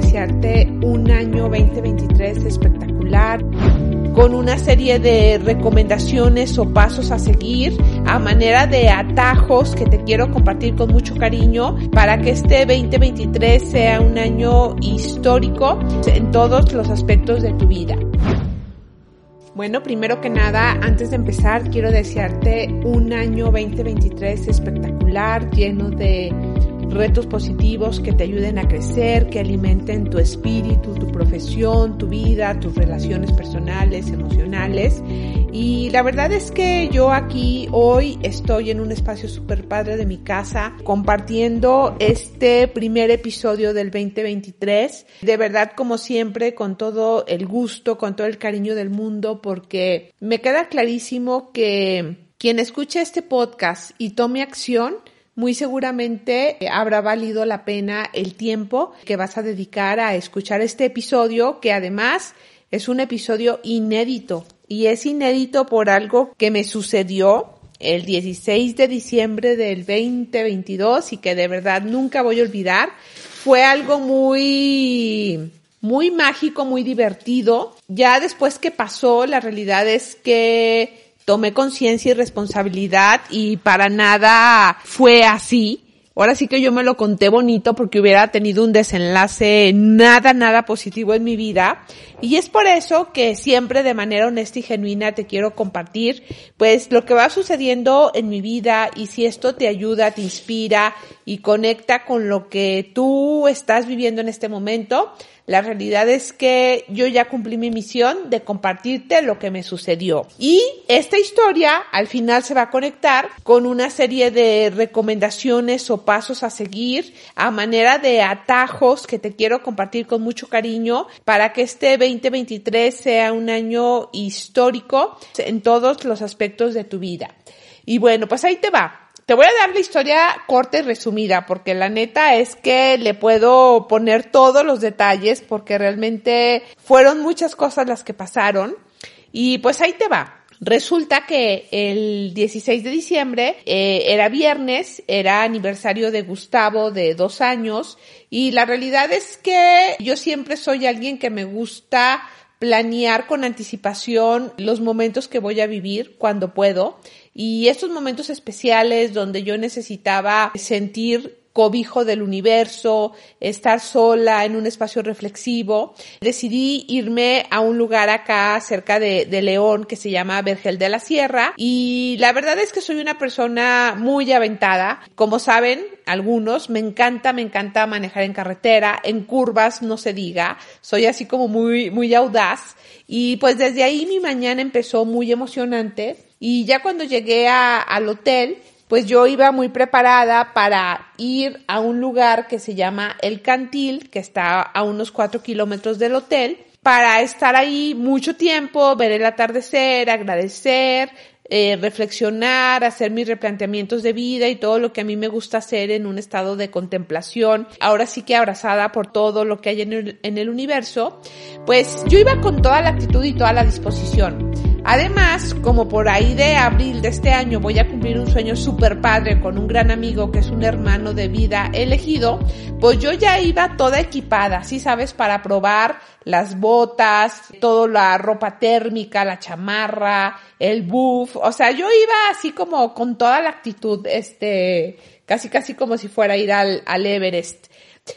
Desearte un año 2023 espectacular con una serie de recomendaciones o pasos a seguir a manera de atajos que te quiero compartir con mucho cariño para que este 2023 sea un año histórico en todos los aspectos de tu vida. Bueno, primero que nada, antes de empezar, quiero desearte un año 2023 espectacular, lleno de retos positivos que te ayuden a crecer, que alimenten tu espíritu, tu profesión, tu vida, tus relaciones personales, emocionales. Y la verdad es que yo aquí hoy estoy en un espacio súper padre de mi casa compartiendo este primer episodio del 2023. De verdad, como siempre, con todo el gusto, con todo el cariño del mundo, porque me queda clarísimo que quien escuche este podcast y tome acción, muy seguramente eh, habrá valido la pena el tiempo que vas a dedicar a escuchar este episodio, que además es un episodio inédito. Y es inédito por algo que me sucedió el 16 de diciembre del 2022 y que de verdad nunca voy a olvidar. Fue algo muy, muy mágico, muy divertido. Ya después que pasó, la realidad es que tomé conciencia y responsabilidad y para nada fue así. Ahora sí que yo me lo conté bonito porque hubiera tenido un desenlace nada, nada positivo en mi vida. Y es por eso que siempre de manera honesta y genuina te quiero compartir pues lo que va sucediendo en mi vida y si esto te ayuda, te inspira y conecta con lo que tú estás viviendo en este momento la realidad es que yo ya cumplí mi misión de compartirte lo que me sucedió. Y esta historia al final se va a conectar con una serie de recomendaciones o pasos a seguir a manera de atajos que te quiero compartir con mucho cariño para que este 2023 sea un año histórico en todos los aspectos de tu vida. Y bueno, pues ahí te va. Te voy a dar la historia corta y resumida, porque la neta es que le puedo poner todos los detalles, porque realmente fueron muchas cosas las que pasaron. Y pues ahí te va. Resulta que el 16 de diciembre eh, era viernes, era aniversario de Gustavo de dos años y la realidad es que yo siempre soy alguien que me gusta planear con anticipación los momentos que voy a vivir cuando puedo y estos momentos especiales donde yo necesitaba sentir cobijo del universo, estar sola en un espacio reflexivo, decidí irme a un lugar acá cerca de, León que se llama Vergel de la Sierra y la verdad es que soy una persona muy aventada. Como saben, algunos, me encanta, me encanta manejar en carretera, en curvas no se diga, soy así como muy, muy audaz y pues desde ahí mi mañana empezó muy emocionante y ya cuando llegué al hotel, pues yo iba muy preparada para ir a un lugar que se llama El Cantil, que está a unos cuatro kilómetros del hotel, para estar ahí mucho tiempo, ver el atardecer, agradecer, eh, reflexionar, hacer mis replanteamientos de vida y todo lo que a mí me gusta hacer en un estado de contemplación, ahora sí que abrazada por todo lo que hay en el, en el universo, pues yo iba con toda la actitud y toda la disposición. Además, como por ahí de abril de este año voy a cumplir un sueño súper padre con un gran amigo que es un hermano de vida elegido, pues yo ya iba toda equipada, ¿sí sabes? Para probar las botas, toda la ropa térmica, la chamarra, el buff, o sea, yo iba así como con toda la actitud, este, casi casi como si fuera a ir al, al Everest.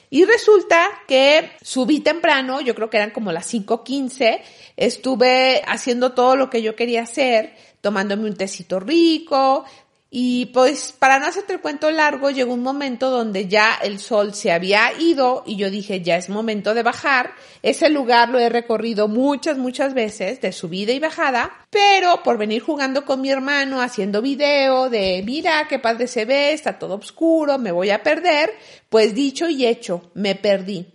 Y resulta que subí temprano, yo creo que eran como las 5.15, estuve haciendo todo lo que yo quería hacer, tomándome un tecito rico, Y pues para no hacerte el cuento largo, llegó un momento donde ya el sol se había ido y yo dije, ya es momento de bajar. Ese lugar lo he recorrido muchas, muchas veces, de subida y bajada, pero por venir jugando con mi hermano, haciendo video de, mira qué padre se ve, está todo oscuro, me voy a perder, pues dicho y hecho, me perdí.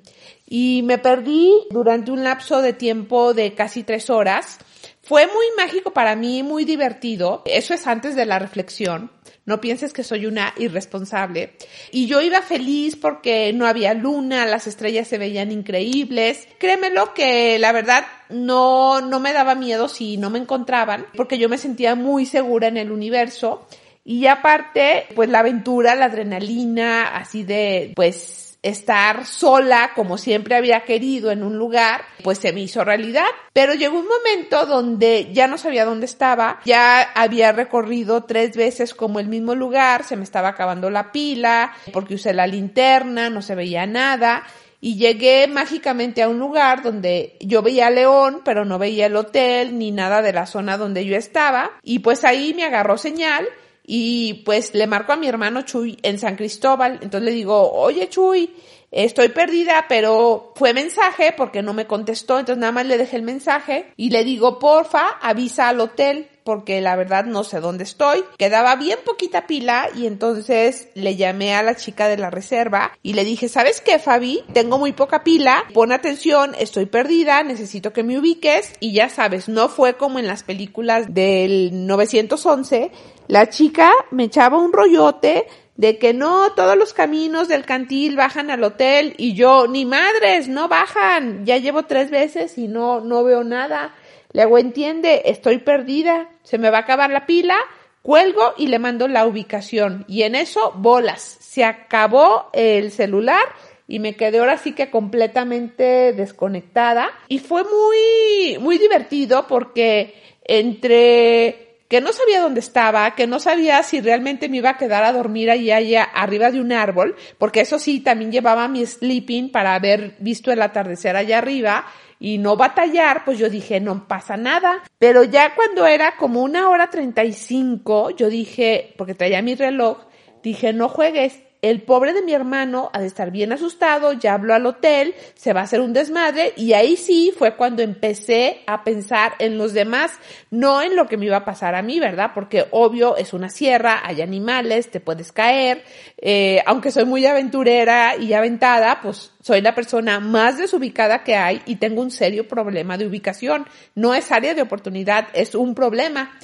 Y me perdí durante un lapso de tiempo de casi tres horas fue muy mágico para mí, muy divertido. Eso es antes de la reflexión. No pienses que soy una irresponsable. Y yo iba feliz porque no había luna, las estrellas se veían increíbles. Créemelo que la verdad no, no me daba miedo si no me encontraban, porque yo me sentía muy segura en el universo. Y aparte, pues la aventura, la adrenalina, así de, pues estar sola como siempre había querido en un lugar, pues se me hizo realidad. Pero llegó un momento donde ya no sabía dónde estaba, ya había recorrido tres veces como el mismo lugar, se me estaba acabando la pila, porque usé la linterna, no se veía nada. Y llegué mágicamente a un lugar donde yo veía León, pero no veía el hotel ni nada de la zona donde yo estaba. Y pues ahí me agarró señal y pues le marco a mi hermano Chuy en San Cristóbal. Entonces le digo, oye Chuy, estoy perdida, pero fue mensaje porque no me contestó. Entonces nada más le dejé el mensaje y le digo, porfa, avisa al hotel porque la verdad no sé dónde estoy. Quedaba bien poquita pila y entonces le llamé a la chica de la reserva y le dije, ¿sabes qué, Fabi? Tengo muy poca pila, pon atención, estoy perdida, necesito que me ubiques y ya sabes, no fue como en las películas del 911. La chica me echaba un rollote de que no, todos los caminos del cantil bajan al hotel y yo, ni madres, no bajan. Ya llevo tres veces y no, no veo nada. Le hago, entiende, estoy perdida, se me va a acabar la pila, cuelgo y le mando la ubicación. Y en eso, bolas, se acabó el celular y me quedé ahora sí que completamente desconectada. Y fue muy, muy divertido porque entre que no sabía dónde estaba, que no sabía si realmente me iba a quedar a dormir allí allá arriba de un árbol, porque eso sí, también llevaba mi sleeping para haber visto el atardecer allá arriba y no batallar, pues yo dije, no pasa nada. Pero ya cuando era como una hora treinta y cinco, yo dije, porque traía mi reloj, dije, no juegues, el pobre de mi hermano ha de estar bien asustado, ya habló al hotel, se va a hacer un desmadre y ahí sí fue cuando empecé a pensar en los demás, no en lo que me iba a pasar a mí, ¿verdad? Porque obvio es una sierra, hay animales, te puedes caer, eh, aunque soy muy aventurera y aventada, pues soy la persona más desubicada que hay y tengo un serio problema de ubicación. No es área de oportunidad, es un problema.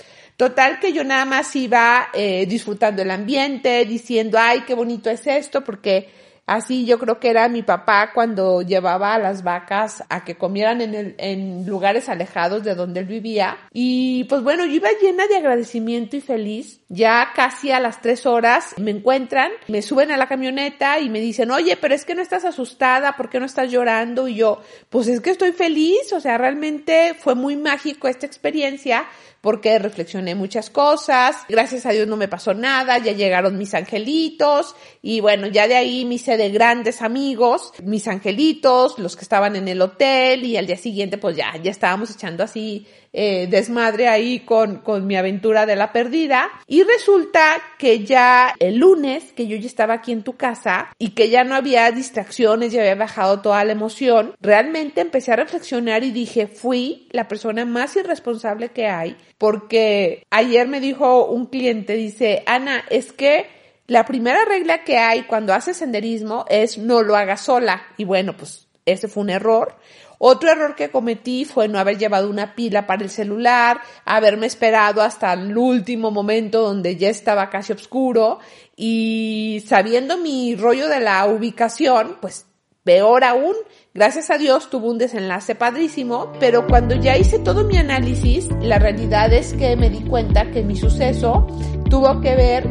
Total que yo nada más iba eh, disfrutando el ambiente, diciendo, ay, qué bonito es esto, porque así yo creo que era mi papá cuando llevaba a las vacas a que comieran en, el, en lugares alejados de donde él vivía. Y pues bueno, yo iba llena de agradecimiento y feliz. Ya casi a las tres horas me encuentran, me suben a la camioneta y me dicen, oye, pero es que no estás asustada, ¿por qué no estás llorando? Y yo, pues es que estoy feliz, o sea, realmente fue muy mágico esta experiencia porque reflexioné muchas cosas, gracias a Dios no me pasó nada, ya llegaron mis angelitos y bueno, ya de ahí me hice de grandes amigos, mis angelitos, los que estaban en el hotel y al día siguiente pues ya, ya estábamos echando así eh, desmadre ahí con, con mi aventura de la perdida. Resulta que ya el lunes, que yo ya estaba aquí en tu casa y que ya no había distracciones, ya había bajado toda la emoción, realmente empecé a reflexionar y dije, fui la persona más irresponsable que hay, porque ayer me dijo un cliente, dice, Ana, es que la primera regla que hay cuando haces senderismo es no lo hagas sola. Y bueno, pues ese fue un error. Otro error que cometí fue no haber llevado una pila para el celular, haberme esperado hasta el último momento donde ya estaba casi oscuro y sabiendo mi rollo de la ubicación, pues peor aún, gracias a Dios tuvo un desenlace padrísimo, pero cuando ya hice todo mi análisis, la realidad es que me di cuenta que mi suceso tuvo que ver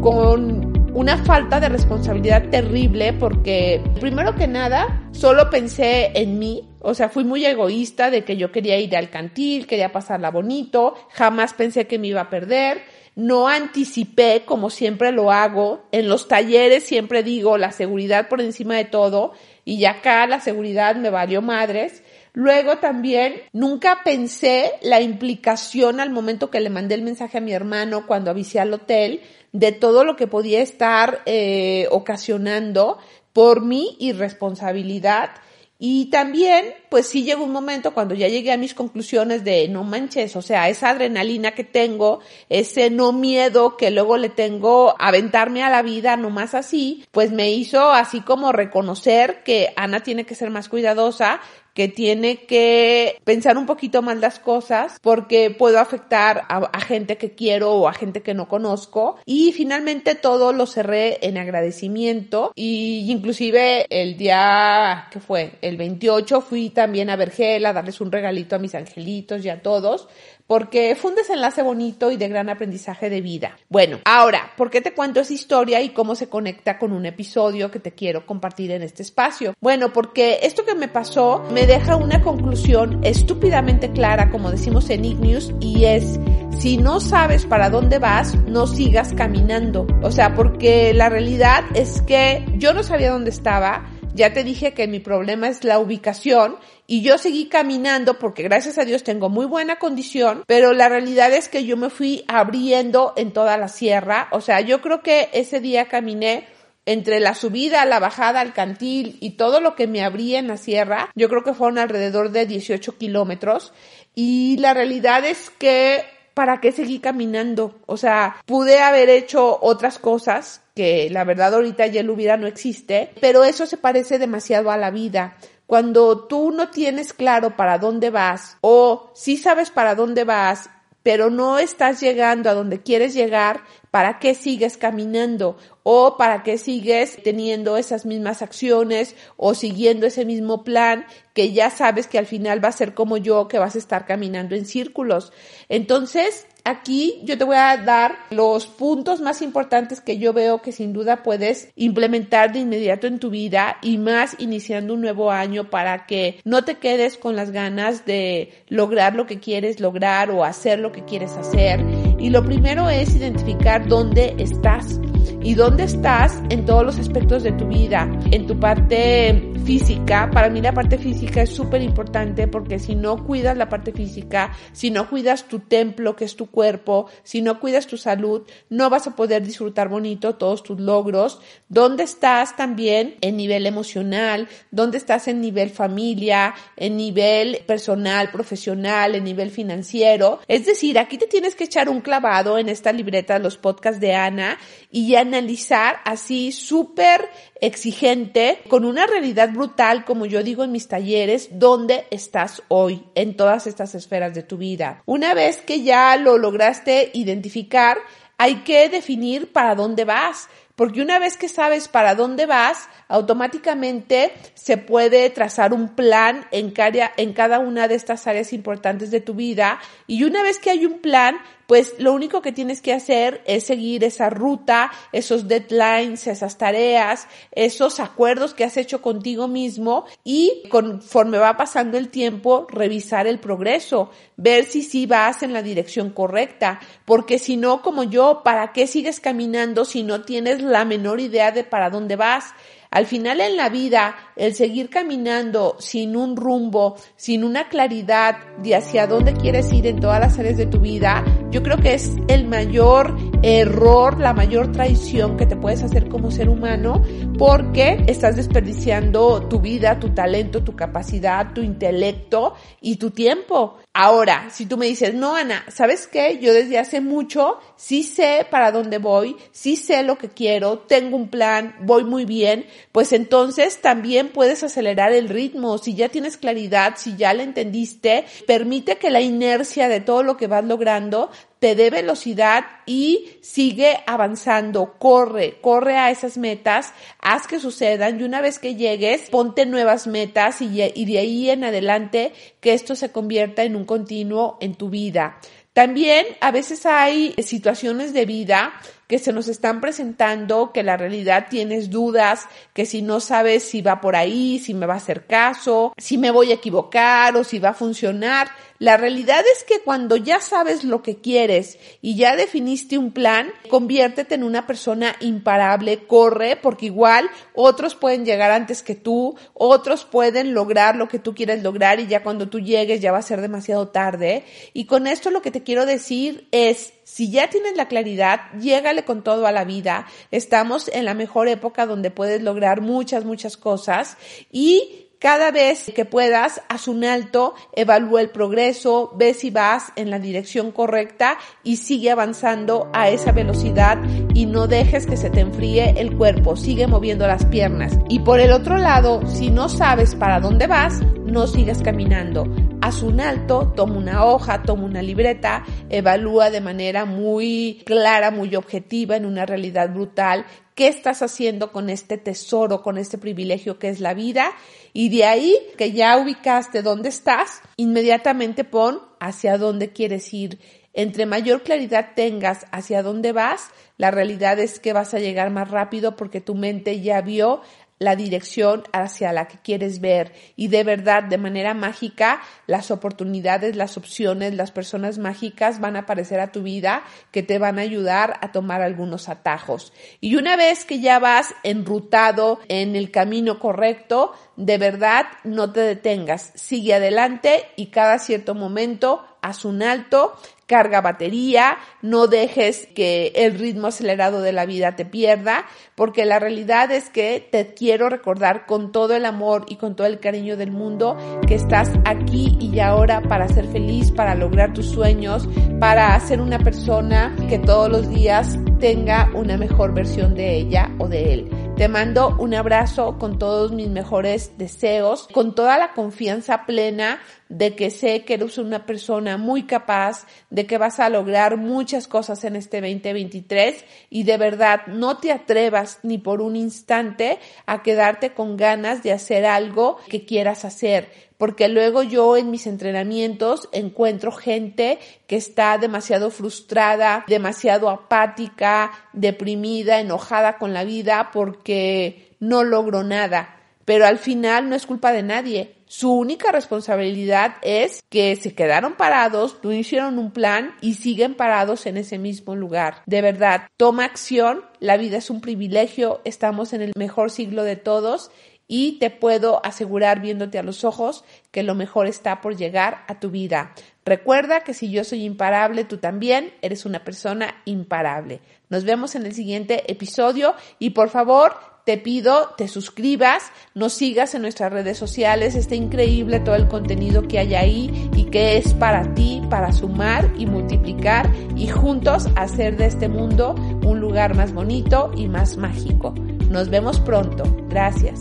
con una falta de responsabilidad terrible porque primero que nada solo pensé en mí, o sea, fui muy egoísta de que yo quería ir al cantil, quería pasarla bonito, jamás pensé que me iba a perder, no anticipé como siempre lo hago, en los talleres siempre digo la seguridad por encima de todo y ya acá la seguridad me valió madres. Luego también nunca pensé la implicación al momento que le mandé el mensaje a mi hermano cuando avisé al hotel de todo lo que podía estar eh, ocasionando por mi irresponsabilidad y también, pues sí llegó un momento cuando ya llegué a mis conclusiones de no manches, o sea, esa adrenalina que tengo, ese no miedo que luego le tengo a aventarme a la vida nomás así, pues me hizo así como reconocer que Ana tiene que ser más cuidadosa, que tiene que pensar un poquito más las cosas porque puedo afectar a, gente que quiero o a gente que no conozco. Y finalmente todo lo cerré en agradecimiento. Y inclusive el día que fue el 28 fui también a Vergel a darles un regalito a mis angelitos y a todos porque fue un desenlace bonito y de gran aprendizaje de vida. Bueno, ahora, ¿por qué te cuento esa historia y cómo se conecta con un episodio que te quiero compartir en este espacio? Bueno, porque esto que me pasó me deja una conclusión estúpidamente clara, como decimos en Ignews, y es, si no sabes para dónde vas, no sigas caminando. O sea, porque la realidad es que yo no sabía dónde estaba, ya te dije que mi problema es la ubicación y yo seguí caminando porque gracias a Dios tengo muy buena condición, pero la realidad es que yo me fui abriendo en toda la sierra. O sea, yo creo que ese día caminé entre la subida, la bajada, al cantil y todo lo que me abría en la sierra, yo creo que fueron alrededor de 18 kilómetros. Y la realidad es que ¿para qué seguí caminando? O sea, pude haber hecho otras cosas que la verdad ahorita ya el hubiera no existe, pero eso se parece demasiado a la vida. Cuando tú no tienes claro para dónde vas o sí sabes para dónde vas, pero no estás llegando a donde quieres llegar, ¿para qué sigues caminando? ¿O para qué sigues teniendo esas mismas acciones o siguiendo ese mismo plan que ya sabes que al final va a ser como yo, que vas a estar caminando en círculos? Entonces, Aquí yo te voy a dar los puntos más importantes que yo veo que sin duda puedes implementar de inmediato en tu vida y más iniciando un nuevo año para que no te quedes con las ganas de lograr lo que quieres lograr o hacer lo que quieres hacer. Y lo primero es identificar dónde estás y dónde estás en todos los aspectos de tu vida, en tu parte física. Para mí la parte física es súper importante porque si no cuidas la parte física, si no cuidas tu templo que es tu cuerpo, si no cuidas tu salud, no vas a poder disfrutar bonito todos tus logros. ¿Dónde estás también en nivel emocional? ¿Dónde estás en nivel familia? En nivel personal, profesional, en nivel financiero? Es decir, aquí te tienes que echar un clavado en esta libreta de los podcasts de Ana y analizar así súper exigente, con una realidad brutal, como yo digo en mis talleres, dónde estás hoy en todas estas esferas de tu vida. Una vez que ya lo lograste identificar, hay que definir para dónde vas. Porque una vez que sabes para dónde vas, automáticamente se puede trazar un plan en cada, en cada una de estas áreas importantes de tu vida. Y una vez que hay un plan, pues lo único que tienes que hacer es seguir esa ruta, esos deadlines, esas tareas, esos acuerdos que has hecho contigo mismo y conforme va pasando el tiempo, revisar el progreso, ver si sí vas en la dirección correcta, porque si no, como yo, ¿para qué sigues caminando si no tienes la menor idea de para dónde vas? Al final en la vida, el seguir caminando sin un rumbo, sin una claridad de hacia dónde quieres ir en todas las áreas de tu vida, yo creo que es el mayor error, la mayor traición que te puedes hacer como ser humano porque estás desperdiciando tu vida, tu talento, tu capacidad, tu intelecto y tu tiempo. Ahora, si tú me dices, no, Ana, ¿sabes qué? Yo desde hace mucho sí sé para dónde voy, sí sé lo que quiero, tengo un plan, voy muy bien, pues entonces también puedes acelerar el ritmo. Si ya tienes claridad, si ya la entendiste, permite que la inercia de todo lo que vas logrando te dé velocidad y sigue avanzando, corre, corre a esas metas, haz que sucedan y una vez que llegues, ponte nuevas metas y, y de ahí en adelante que esto se convierta en un continuo en tu vida. También a veces hay situaciones de vida que se nos están presentando, que la realidad tienes dudas, que si no sabes si va por ahí, si me va a hacer caso, si me voy a equivocar o si va a funcionar. La realidad es que cuando ya sabes lo que quieres y ya definiste un plan, conviértete en una persona imparable, corre, porque igual otros pueden llegar antes que tú, otros pueden lograr lo que tú quieres lograr y ya cuando tú llegues ya va a ser demasiado tarde. Y con esto lo que te quiero decir es, si ya tienes la claridad, llégale con todo a la vida. Estamos en la mejor época donde puedes lograr muchas, muchas cosas y cada vez que puedas, haz un alto, evalúa el progreso, ve si vas en la dirección correcta y sigue avanzando a esa velocidad y no dejes que se te enfríe el cuerpo, sigue moviendo las piernas. Y por el otro lado, si no sabes para dónde vas, no sigas caminando. Haz un alto, toma una hoja, toma una libreta, evalúa de manera muy clara, muy objetiva, en una realidad brutal, qué estás haciendo con este tesoro, con este privilegio que es la vida. Y de ahí que ya ubicaste dónde estás, inmediatamente pon hacia dónde quieres ir. Entre mayor claridad tengas hacia dónde vas, la realidad es que vas a llegar más rápido porque tu mente ya vio la dirección hacia la que quieres ver y de verdad de manera mágica las oportunidades, las opciones, las personas mágicas van a aparecer a tu vida que te van a ayudar a tomar algunos atajos. Y una vez que ya vas enrutado en el camino correcto, de verdad no te detengas, sigue adelante y cada cierto momento haz un alto, carga batería, no dejes que el ritmo acelerado de la vida te pierda, porque la realidad es que te quiero recordar con todo el amor y con todo el cariño del mundo que estás aquí y ahora para ser feliz, para lograr tus sueños, para ser una persona que todos los días tenga una mejor versión de ella o de él. Te mando un abrazo con todos mis mejores deseos, con toda la confianza plena de que sé que eres una persona muy capaz, de que vas a lograr muchas cosas en este 2023 y de verdad no te atrevas ni por un instante a quedarte con ganas de hacer algo que quieras hacer porque luego yo en mis entrenamientos encuentro gente que está demasiado frustrada, demasiado apática, deprimida, enojada con la vida porque no logró nada. Pero al final no es culpa de nadie. Su única responsabilidad es que se quedaron parados, no hicieron un plan y siguen parados en ese mismo lugar. De verdad, toma acción, la vida es un privilegio, estamos en el mejor siglo de todos y te puedo asegurar viéndote a los ojos que lo mejor está por llegar a tu vida. Recuerda que si yo soy imparable, tú también eres una persona imparable. Nos vemos en el siguiente episodio y por favor te pido te suscribas, nos sigas en nuestras redes sociales, está increíble todo el contenido que hay ahí y que es para ti, para sumar y multiplicar y juntos hacer de este mundo un lugar más bonito y más mágico. Nos vemos pronto. Gracias.